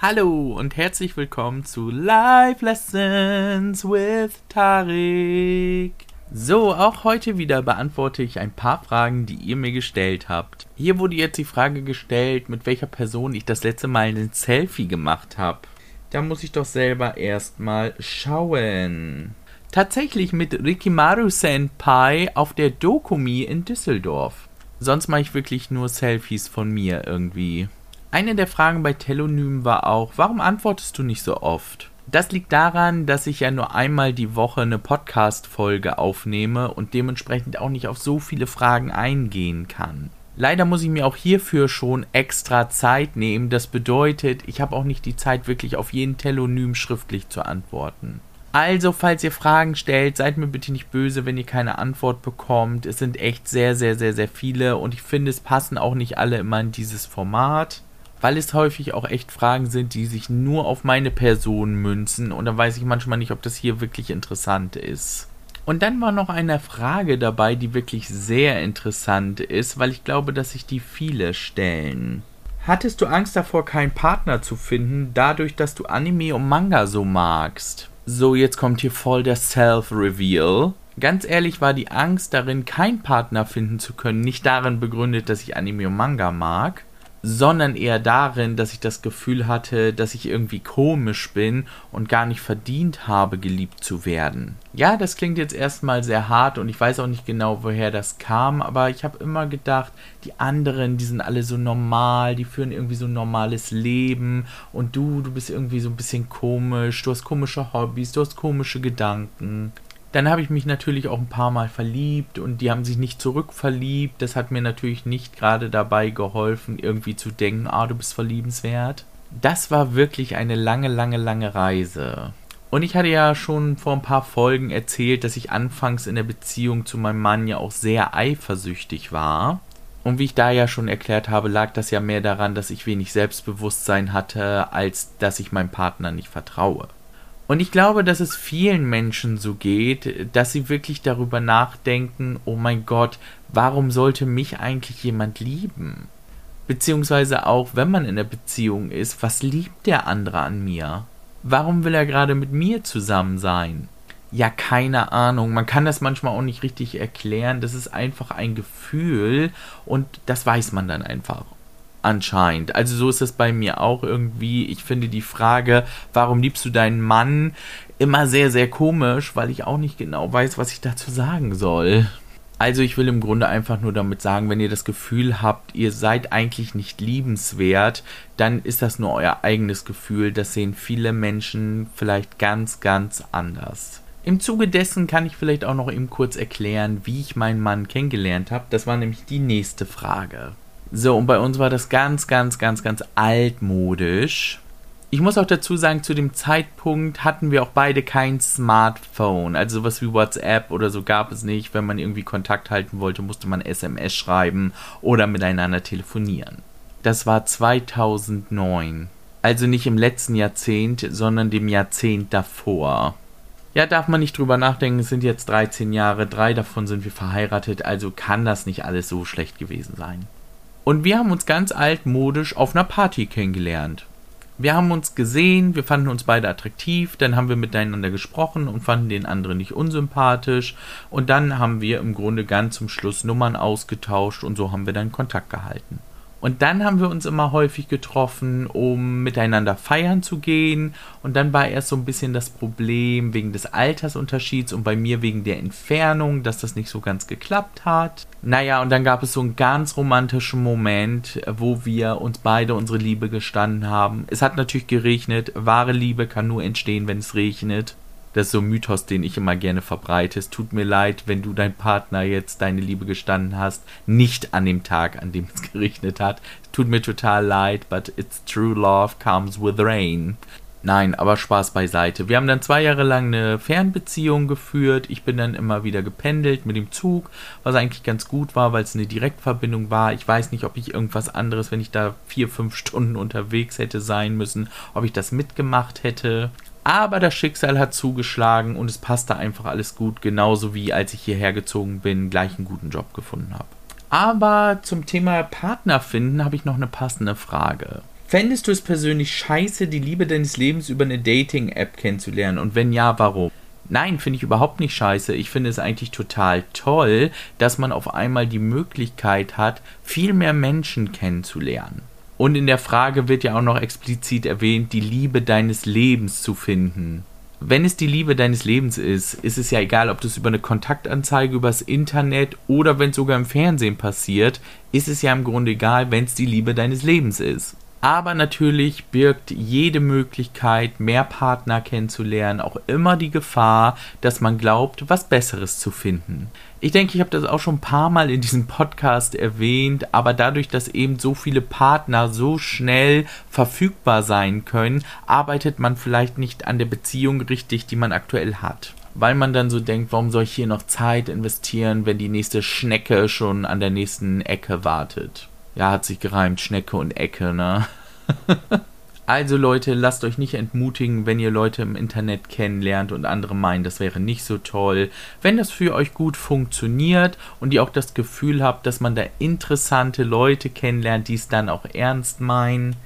Hallo und herzlich willkommen zu Live Lessons with Tarik. So, auch heute wieder beantworte ich ein paar Fragen, die ihr mir gestellt habt. Hier wurde jetzt die Frage gestellt, mit welcher Person ich das letzte Mal ein Selfie gemacht habe. Da muss ich doch selber erstmal schauen. Tatsächlich mit Rikimaru Senpai auf der Dokumi in Düsseldorf. Sonst mache ich wirklich nur Selfies von mir irgendwie. Eine der Fragen bei Telonym war auch, warum antwortest du nicht so oft? Das liegt daran, dass ich ja nur einmal die Woche eine Podcast-Folge aufnehme und dementsprechend auch nicht auf so viele Fragen eingehen kann. Leider muss ich mir auch hierfür schon extra Zeit nehmen. Das bedeutet, ich habe auch nicht die Zeit, wirklich auf jeden Telonym schriftlich zu antworten. Also, falls ihr Fragen stellt, seid mir bitte nicht böse, wenn ihr keine Antwort bekommt. Es sind echt sehr, sehr, sehr, sehr viele und ich finde, es passen auch nicht alle immer in dieses Format weil es häufig auch echt Fragen sind, die sich nur auf meine Person münzen und dann weiß ich manchmal nicht, ob das hier wirklich interessant ist. Und dann war noch eine Frage dabei, die wirklich sehr interessant ist, weil ich glaube, dass sich die viele stellen. Hattest du Angst davor, keinen Partner zu finden, dadurch, dass du Anime und Manga so magst? So, jetzt kommt hier voll der Self-Reveal. Ganz ehrlich war die Angst darin, keinen Partner finden zu können, nicht darin begründet, dass ich Anime und Manga mag, sondern eher darin, dass ich das Gefühl hatte, dass ich irgendwie komisch bin und gar nicht verdient habe, geliebt zu werden. Ja, das klingt jetzt erstmal sehr hart und ich weiß auch nicht genau, woher das kam, aber ich habe immer gedacht, die anderen, die sind alle so normal, die führen irgendwie so ein normales Leben und du, du bist irgendwie so ein bisschen komisch, du hast komische Hobbys, du hast komische Gedanken. Dann habe ich mich natürlich auch ein paar Mal verliebt und die haben sich nicht zurückverliebt. Das hat mir natürlich nicht gerade dabei geholfen, irgendwie zu denken, ah, du bist verliebenswert. Das war wirklich eine lange, lange, lange Reise. Und ich hatte ja schon vor ein paar Folgen erzählt, dass ich anfangs in der Beziehung zu meinem Mann ja auch sehr eifersüchtig war. Und wie ich da ja schon erklärt habe, lag das ja mehr daran, dass ich wenig Selbstbewusstsein hatte, als dass ich meinem Partner nicht vertraue. Und ich glaube, dass es vielen Menschen so geht, dass sie wirklich darüber nachdenken, oh mein Gott, warum sollte mich eigentlich jemand lieben? Beziehungsweise auch, wenn man in der Beziehung ist, was liebt der andere an mir? Warum will er gerade mit mir zusammen sein? Ja, keine Ahnung. Man kann das manchmal auch nicht richtig erklären. Das ist einfach ein Gefühl und das weiß man dann einfach anscheinend. Also so ist es bei mir auch irgendwie. Ich finde die Frage, warum liebst du deinen Mann, immer sehr, sehr komisch, weil ich auch nicht genau weiß, was ich dazu sagen soll. Also ich will im Grunde einfach nur damit sagen, wenn ihr das Gefühl habt, ihr seid eigentlich nicht liebenswert, dann ist das nur euer eigenes Gefühl. Das sehen viele Menschen vielleicht ganz, ganz anders. Im Zuge dessen kann ich vielleicht auch noch eben kurz erklären, wie ich meinen Mann kennengelernt habe. Das war nämlich die nächste Frage. So, und bei uns war das ganz, ganz, ganz, ganz altmodisch. Ich muss auch dazu sagen, zu dem Zeitpunkt hatten wir auch beide kein Smartphone. Also sowas wie WhatsApp oder so gab es nicht. Wenn man irgendwie Kontakt halten wollte, musste man SMS schreiben oder miteinander telefonieren. Das war 2009. Also nicht im letzten Jahrzehnt, sondern dem Jahrzehnt davor. Ja, darf man nicht drüber nachdenken, es sind jetzt 13 Jahre, drei davon sind wir verheiratet, also kann das nicht alles so schlecht gewesen sein. Und wir haben uns ganz altmodisch auf einer Party kennengelernt. Wir haben uns gesehen, wir fanden uns beide attraktiv, dann haben wir miteinander gesprochen und fanden den anderen nicht unsympathisch und dann haben wir im Grunde ganz zum Schluss Nummern ausgetauscht und so haben wir dann Kontakt gehalten. Und dann haben wir uns immer häufig getroffen, um miteinander feiern zu gehen. Und dann war erst so ein bisschen das Problem wegen des Altersunterschieds und bei mir wegen der Entfernung, dass das nicht so ganz geklappt hat. Naja, und dann gab es so einen ganz romantischen Moment, wo wir uns beide unsere Liebe gestanden haben. Es hat natürlich geregnet. Wahre Liebe kann nur entstehen, wenn es regnet. Das ist so ein Mythos, den ich immer gerne verbreite. Es tut mir leid, wenn du dein Partner jetzt deine Liebe gestanden hast, nicht an dem Tag, an dem es geregnet hat. Es tut mir total leid, but it's true love comes with rain. Nein, aber Spaß beiseite. Wir haben dann zwei Jahre lang eine Fernbeziehung geführt. Ich bin dann immer wieder gependelt mit dem Zug, was eigentlich ganz gut war, weil es eine Direktverbindung war. Ich weiß nicht, ob ich irgendwas anderes, wenn ich da vier, fünf Stunden unterwegs hätte sein müssen, ob ich das mitgemacht hätte. Aber das Schicksal hat zugeschlagen und es passte einfach alles gut, genauso wie als ich hierher gezogen bin, gleich einen guten Job gefunden habe. Aber zum Thema Partner finden habe ich noch eine passende Frage. Fändest du es persönlich scheiße, die Liebe deines Lebens über eine Dating-App kennenzulernen? Und wenn ja, warum? Nein, finde ich überhaupt nicht scheiße. Ich finde es eigentlich total toll, dass man auf einmal die Möglichkeit hat, viel mehr Menschen kennenzulernen. Und in der Frage wird ja auch noch explizit erwähnt, die Liebe deines Lebens zu finden. Wenn es die Liebe deines Lebens ist, ist es ja egal, ob das über eine Kontaktanzeige übers Internet oder wenn es sogar im Fernsehen passiert, ist es ja im Grunde egal, wenn es die Liebe deines Lebens ist. Aber natürlich birgt jede Möglichkeit, mehr Partner kennenzulernen, auch immer die Gefahr, dass man glaubt, was Besseres zu finden. Ich denke, ich habe das auch schon ein paar Mal in diesem Podcast erwähnt, aber dadurch, dass eben so viele Partner so schnell verfügbar sein können, arbeitet man vielleicht nicht an der Beziehung richtig, die man aktuell hat weil man dann so denkt, warum soll ich hier noch Zeit investieren, wenn die nächste Schnecke schon an der nächsten Ecke wartet. Ja, hat sich gereimt, Schnecke und Ecke, ne? also Leute, lasst euch nicht entmutigen, wenn ihr Leute im Internet kennenlernt und andere meinen, das wäre nicht so toll. Wenn das für euch gut funktioniert und ihr auch das Gefühl habt, dass man da interessante Leute kennenlernt, die es dann auch ernst meinen,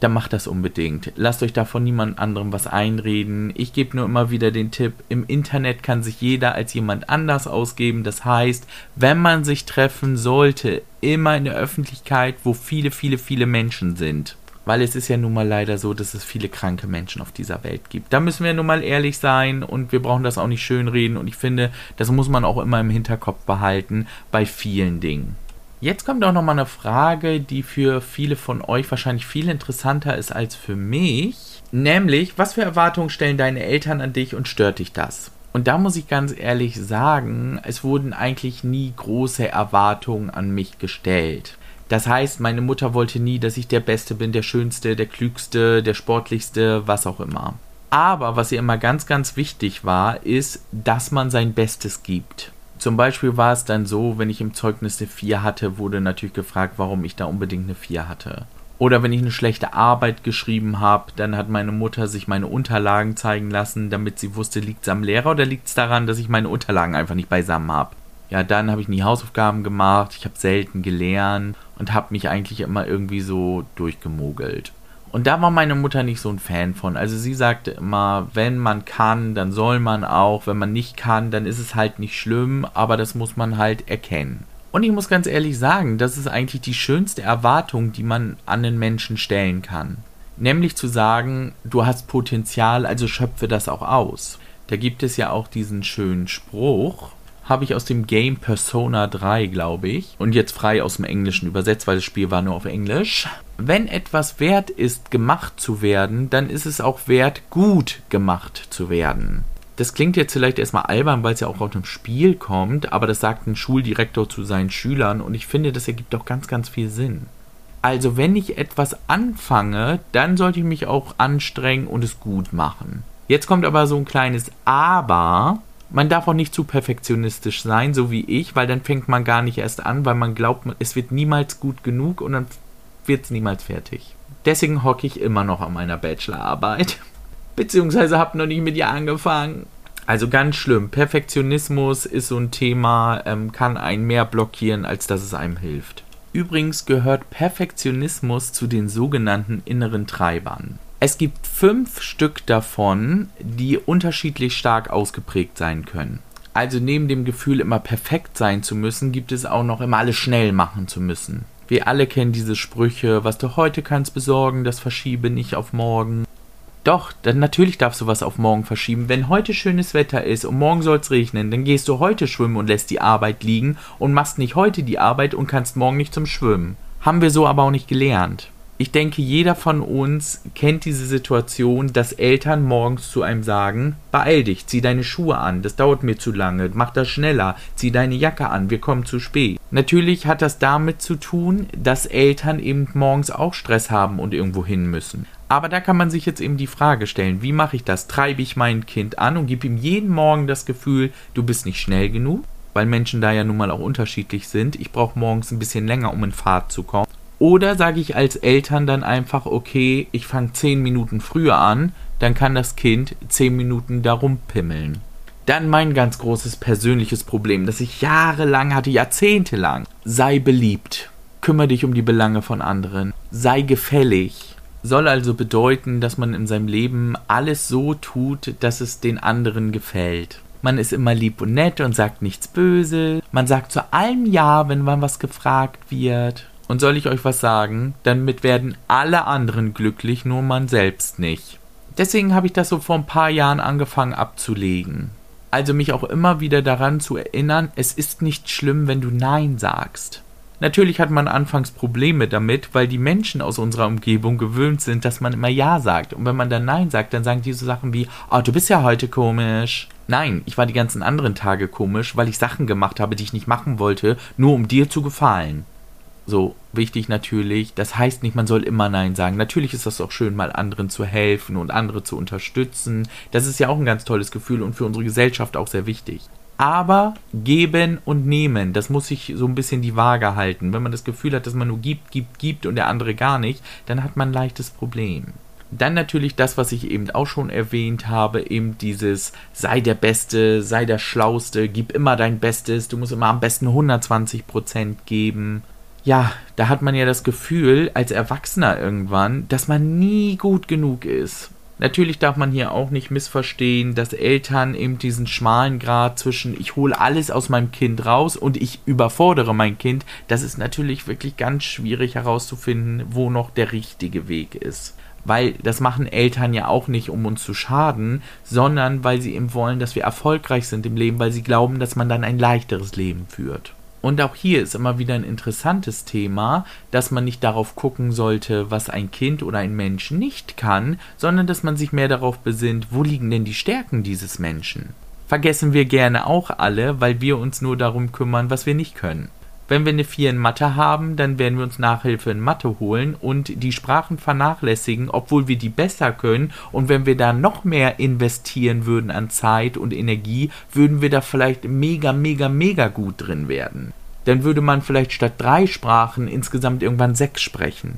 dann macht das unbedingt. Lasst euch davon niemand anderem was einreden. Ich gebe nur immer wieder den Tipp, im Internet kann sich jeder als jemand anders ausgeben. Das heißt, wenn man sich treffen sollte, immer in der Öffentlichkeit, wo viele, viele, viele Menschen sind. Weil es ist ja nun mal leider so, dass es viele kranke Menschen auf dieser Welt gibt. Da müssen wir nun mal ehrlich sein und wir brauchen das auch nicht schönreden. Und ich finde, das muss man auch immer im Hinterkopf behalten bei vielen Dingen. Jetzt kommt auch nochmal eine Frage, die für viele von euch wahrscheinlich viel interessanter ist als für mich. Nämlich, was für Erwartungen stellen deine Eltern an dich und stört dich das? Und da muss ich ganz ehrlich sagen, es wurden eigentlich nie große Erwartungen an mich gestellt. Das heißt, meine Mutter wollte nie, dass ich der Beste bin, der Schönste, der Klügste, der Sportlichste, was auch immer. Aber was ihr immer ganz, ganz wichtig war, ist, dass man sein Bestes gibt. Zum Beispiel war es dann so, wenn ich im Zeugnis eine 4 hatte, wurde natürlich gefragt, warum ich da unbedingt eine 4 hatte. Oder wenn ich eine schlechte Arbeit geschrieben habe, dann hat meine Mutter sich meine Unterlagen zeigen lassen, damit sie wusste, liegt es am Lehrer oder liegt es daran, dass ich meine Unterlagen einfach nicht beisammen habe. Ja, dann habe ich nie Hausaufgaben gemacht, ich habe selten gelernt und habe mich eigentlich immer irgendwie so durchgemogelt. Und da war meine Mutter nicht so ein Fan von. Also sie sagte immer, wenn man kann, dann soll man auch. Wenn man nicht kann, dann ist es halt nicht schlimm, aber das muss man halt erkennen. Und ich muss ganz ehrlich sagen, das ist eigentlich die schönste Erwartung, die man an den Menschen stellen kann. Nämlich zu sagen, du hast Potenzial, also schöpfe das auch aus. Da gibt es ja auch diesen schönen Spruch, habe ich aus dem Game Persona 3, glaube ich, und jetzt frei aus dem Englischen übersetzt, weil das Spiel war nur auf Englisch. Wenn etwas wert ist, gemacht zu werden, dann ist es auch wert, gut gemacht zu werden. Das klingt jetzt vielleicht erstmal albern, weil es ja auch aus einem Spiel kommt, aber das sagt ein Schuldirektor zu seinen Schülern und ich finde, das ergibt auch ganz, ganz viel Sinn. Also wenn ich etwas anfange, dann sollte ich mich auch anstrengen und es gut machen. Jetzt kommt aber so ein kleines Aber, man darf auch nicht zu perfektionistisch sein, so wie ich, weil dann fängt man gar nicht erst an, weil man glaubt, es wird niemals gut genug und dann wird es niemals fertig. Deswegen hocke ich immer noch an meiner Bachelorarbeit. Beziehungsweise habe noch nicht mit ihr angefangen. Also ganz schlimm. Perfektionismus ist so ein Thema, ähm, kann einen mehr blockieren, als dass es einem hilft. Übrigens gehört Perfektionismus zu den sogenannten inneren Treibern. Es gibt fünf Stück davon, die unterschiedlich stark ausgeprägt sein können. Also neben dem Gefühl, immer perfekt sein zu müssen, gibt es auch noch immer alles schnell machen zu müssen. Wir alle kennen diese Sprüche, was du heute kannst besorgen, das verschiebe nicht auf morgen. Doch, dann natürlich darfst du was auf morgen verschieben. Wenn heute schönes Wetter ist und morgen soll es regnen, dann gehst du heute schwimmen und lässt die Arbeit liegen und machst nicht heute die Arbeit und kannst morgen nicht zum Schwimmen. Haben wir so aber auch nicht gelernt ich denke, jeder von uns kennt diese Situation, dass Eltern morgens zu einem sagen, beeil dich, zieh deine Schuhe an, das dauert mir zu lange, mach das schneller, zieh deine Jacke an, wir kommen zu spät. Natürlich hat das damit zu tun, dass Eltern eben morgens auch Stress haben und irgendwo hin müssen. Aber da kann man sich jetzt eben die Frage stellen, wie mache ich das? Treibe ich mein Kind an und gebe ihm jeden Morgen das Gefühl, du bist nicht schnell genug? Weil Menschen da ja nun mal auch unterschiedlich sind. Ich brauche morgens ein bisschen länger, um in Fahrt zu kommen. Oder sage ich als Eltern dann einfach, okay, ich fange zehn Minuten früher an, dann kann das Kind zehn Minuten darum pimmeln. Dann mein ganz großes persönliches Problem, das ich jahrelang hatte, jahrzehntelang. Sei beliebt. Kümmere dich um die Belange von anderen. Sei gefällig. Soll also bedeuten, dass man in seinem Leben alles so tut, dass es den anderen gefällt. Man ist immer lieb und nett und sagt nichts böse. Man sagt zu allem Ja, wenn man was gefragt wird. Und soll ich euch was sagen? Damit werden alle anderen glücklich, nur man selbst nicht. Deswegen habe ich das so vor ein paar Jahren angefangen abzulegen. Also mich auch immer wieder daran zu erinnern, es ist nicht schlimm, wenn du Nein sagst. Natürlich hat man anfangs Probleme damit, weil die Menschen aus unserer Umgebung gewöhnt sind, dass man immer Ja sagt. Und wenn man dann Nein sagt, dann sagen die so Sachen wie, oh, du bist ja heute komisch. Nein, ich war die ganzen anderen Tage komisch, weil ich Sachen gemacht habe, die ich nicht machen wollte, nur um dir zu gefallen. So, wichtig natürlich, das heißt nicht, man soll immer Nein sagen. Natürlich ist das auch schön, mal anderen zu helfen und andere zu unterstützen. Das ist ja auch ein ganz tolles Gefühl und für unsere Gesellschaft auch sehr wichtig. Aber geben und nehmen, das muss sich so ein bisschen die Waage halten. Wenn man das Gefühl hat, dass man nur gibt, gibt, gibt und der andere gar nicht, dann hat man ein leichtes Problem. Dann natürlich das, was ich eben auch schon erwähnt habe, eben dieses sei der Beste, sei der Schlauste, gib immer dein Bestes, du musst immer am besten 120% geben. Ja, da hat man ja das Gefühl, als Erwachsener irgendwann, dass man nie gut genug ist. Natürlich darf man hier auch nicht missverstehen, dass Eltern eben diesen schmalen Grad zwischen ich hole alles aus meinem Kind raus und ich überfordere mein Kind, das ist natürlich wirklich ganz schwierig herauszufinden, wo noch der richtige Weg ist. Weil das machen Eltern ja auch nicht, um uns zu schaden, sondern weil sie eben wollen, dass wir erfolgreich sind im Leben, weil sie glauben, dass man dann ein leichteres Leben führt. Und auch hier ist immer wieder ein interessantes Thema, dass man nicht darauf gucken sollte, was ein Kind oder ein Mensch nicht kann, sondern dass man sich mehr darauf besinnt, wo liegen denn die Stärken dieses Menschen. Vergessen wir gerne auch alle, weil wir uns nur darum kümmern, was wir nicht können. Wenn wir eine 4 in Mathe haben, dann werden wir uns Nachhilfe in Mathe holen und die Sprachen vernachlässigen, obwohl wir die besser können. Und wenn wir da noch mehr investieren würden an Zeit und Energie, würden wir da vielleicht mega, mega, mega gut drin werden. Dann würde man vielleicht statt drei Sprachen insgesamt irgendwann sechs sprechen.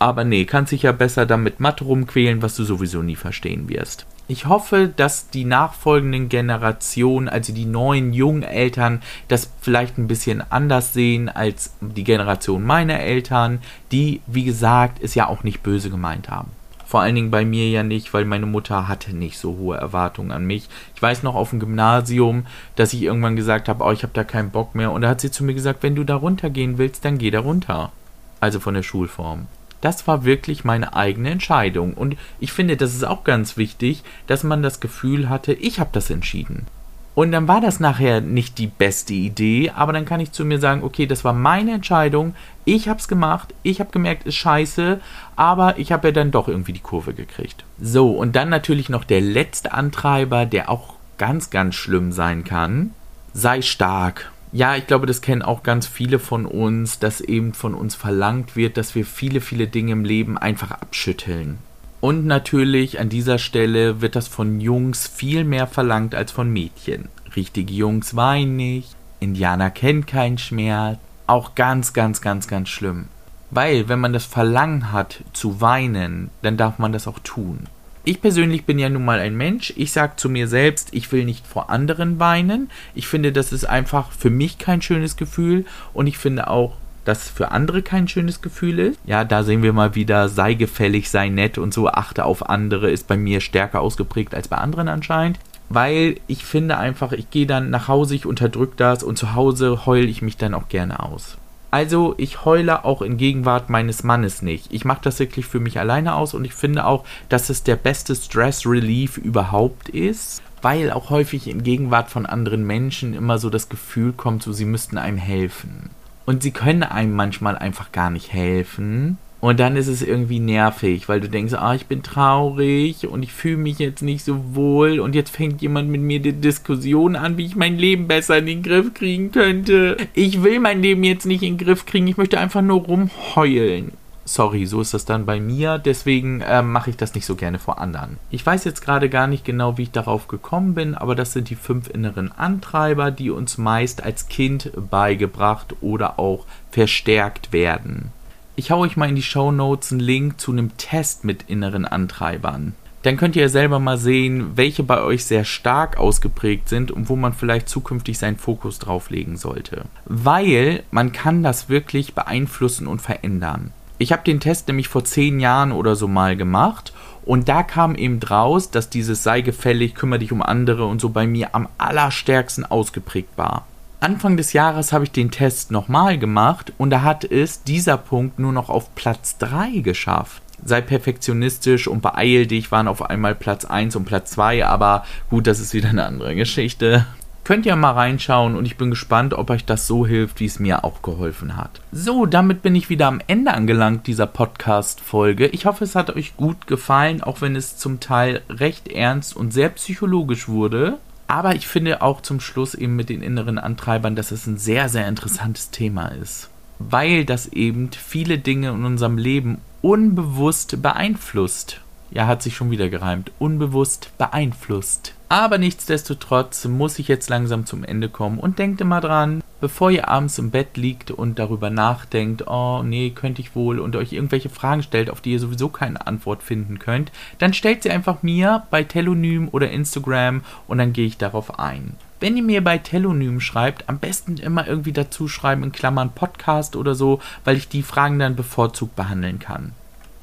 Aber nee, kannst dich ja besser damit Mathe rumquälen, was du sowieso nie verstehen wirst. Ich hoffe, dass die nachfolgenden Generationen, also die neuen jungen Eltern, das vielleicht ein bisschen anders sehen als die Generation meiner Eltern, die, wie gesagt, es ja auch nicht böse gemeint haben. Vor allen Dingen bei mir ja nicht, weil meine Mutter hatte nicht so hohe Erwartungen an mich. Ich weiß noch auf dem Gymnasium, dass ich irgendwann gesagt habe, oh, ich habe da keinen Bock mehr. Und da hat sie zu mir gesagt, wenn du da runtergehen willst, dann geh da runter. Also von der Schulform. Das war wirklich meine eigene Entscheidung. Und ich finde, das ist auch ganz wichtig, dass man das Gefühl hatte, ich habe das entschieden. Und dann war das nachher nicht die beste Idee, aber dann kann ich zu mir sagen, okay, das war meine Entscheidung, ich habe es gemacht, ich habe gemerkt, ist scheiße, aber ich habe ja dann doch irgendwie die Kurve gekriegt. So, und dann natürlich noch der letzte Antreiber, der auch ganz, ganz schlimm sein kann. Sei stark ja, ich glaube, das kennen auch ganz viele von uns, dass eben von uns verlangt wird, dass wir viele, viele Dinge im Leben einfach abschütteln. Und natürlich an dieser Stelle wird das von Jungs viel mehr verlangt als von Mädchen. Richtige Jungs weinen nicht, Indianer kennen keinen Schmerz. Auch ganz, ganz, ganz, ganz schlimm. Weil, wenn man das Verlangen hat zu weinen, dann darf man das auch tun. Ich persönlich bin ja nun mal ein Mensch. Ich sage zu mir selbst, ich will nicht vor anderen weinen. Ich finde, das ist einfach für mich kein schönes Gefühl. Und ich finde auch, dass es für andere kein schönes Gefühl ist. Ja, da sehen wir mal wieder, sei gefällig, sei nett und so, achte auf andere, ist bei mir stärker ausgeprägt als bei anderen anscheinend. Weil ich finde einfach, ich gehe dann nach Hause, ich unterdrück das und zu Hause heule ich mich dann auch gerne aus. Also ich heule auch in Gegenwart meines Mannes nicht. Ich mache das wirklich für mich alleine aus und ich finde auch, dass es der beste Stress Relief überhaupt ist, weil auch häufig in Gegenwart von anderen Menschen immer so das Gefühl kommt, so sie müssten einem helfen. Und sie können einem manchmal einfach gar nicht helfen. Und dann ist es irgendwie nervig, weil du denkst, ah, ich bin traurig und ich fühle mich jetzt nicht so wohl und jetzt fängt jemand mit mir die Diskussion an, wie ich mein Leben besser in den Griff kriegen könnte. Ich will mein Leben jetzt nicht in den Griff kriegen, ich möchte einfach nur rumheulen. Sorry, so ist das dann bei mir, deswegen äh, mache ich das nicht so gerne vor anderen. Ich weiß jetzt gerade gar nicht genau, wie ich darauf gekommen bin, aber das sind die fünf inneren Antreiber, die uns meist als Kind beigebracht oder auch verstärkt werden. Ich hau euch mal in die Show Notes einen Link zu einem Test mit inneren Antreibern. dann könnt ihr selber mal sehen, welche bei euch sehr stark ausgeprägt sind und wo man vielleicht zukünftig seinen Fokus drauf legen sollte. Weil man kann das wirklich beeinflussen und verändern. Ich habe den Test nämlich vor zehn Jahren oder so mal gemacht und da kam eben draus, dass dieses sei gefällig, kümmere dich um andere und so bei mir am allerstärksten ausgeprägt war. Anfang des Jahres habe ich den Test nochmal gemacht und da hat es dieser Punkt nur noch auf Platz 3 geschafft. Sei perfektionistisch und beeil dich waren auf einmal Platz 1 und Platz 2, aber gut, das ist wieder eine andere Geschichte. Könnt ihr mal reinschauen und ich bin gespannt, ob euch das so hilft, wie es mir auch geholfen hat. So, damit bin ich wieder am Ende angelangt dieser Podcast-Folge. Ich hoffe, es hat euch gut gefallen, auch wenn es zum Teil recht ernst und sehr psychologisch wurde. Aber ich finde auch zum Schluss eben mit den inneren Antreibern, dass es ein sehr, sehr interessantes Thema ist. Weil das eben viele Dinge in unserem Leben unbewusst beeinflusst. Ja, hat sich schon wieder gereimt. Unbewusst beeinflusst. Aber nichtsdestotrotz muss ich jetzt langsam zum Ende kommen und denkt immer dran, bevor ihr abends im Bett liegt und darüber nachdenkt, oh nee, könnte ich wohl und euch irgendwelche Fragen stellt, auf die ihr sowieso keine Antwort finden könnt, dann stellt sie einfach mir bei Telonym oder Instagram und dann gehe ich darauf ein. Wenn ihr mir bei Telonym schreibt, am besten immer irgendwie dazu schreiben in Klammern Podcast oder so, weil ich die Fragen dann bevorzugt behandeln kann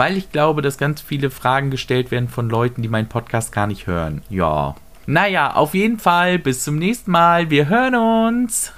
weil ich glaube, dass ganz viele Fragen gestellt werden von Leuten, die meinen Podcast gar nicht hören. Ja. Naja, auf jeden Fall, bis zum nächsten Mal. Wir hören uns.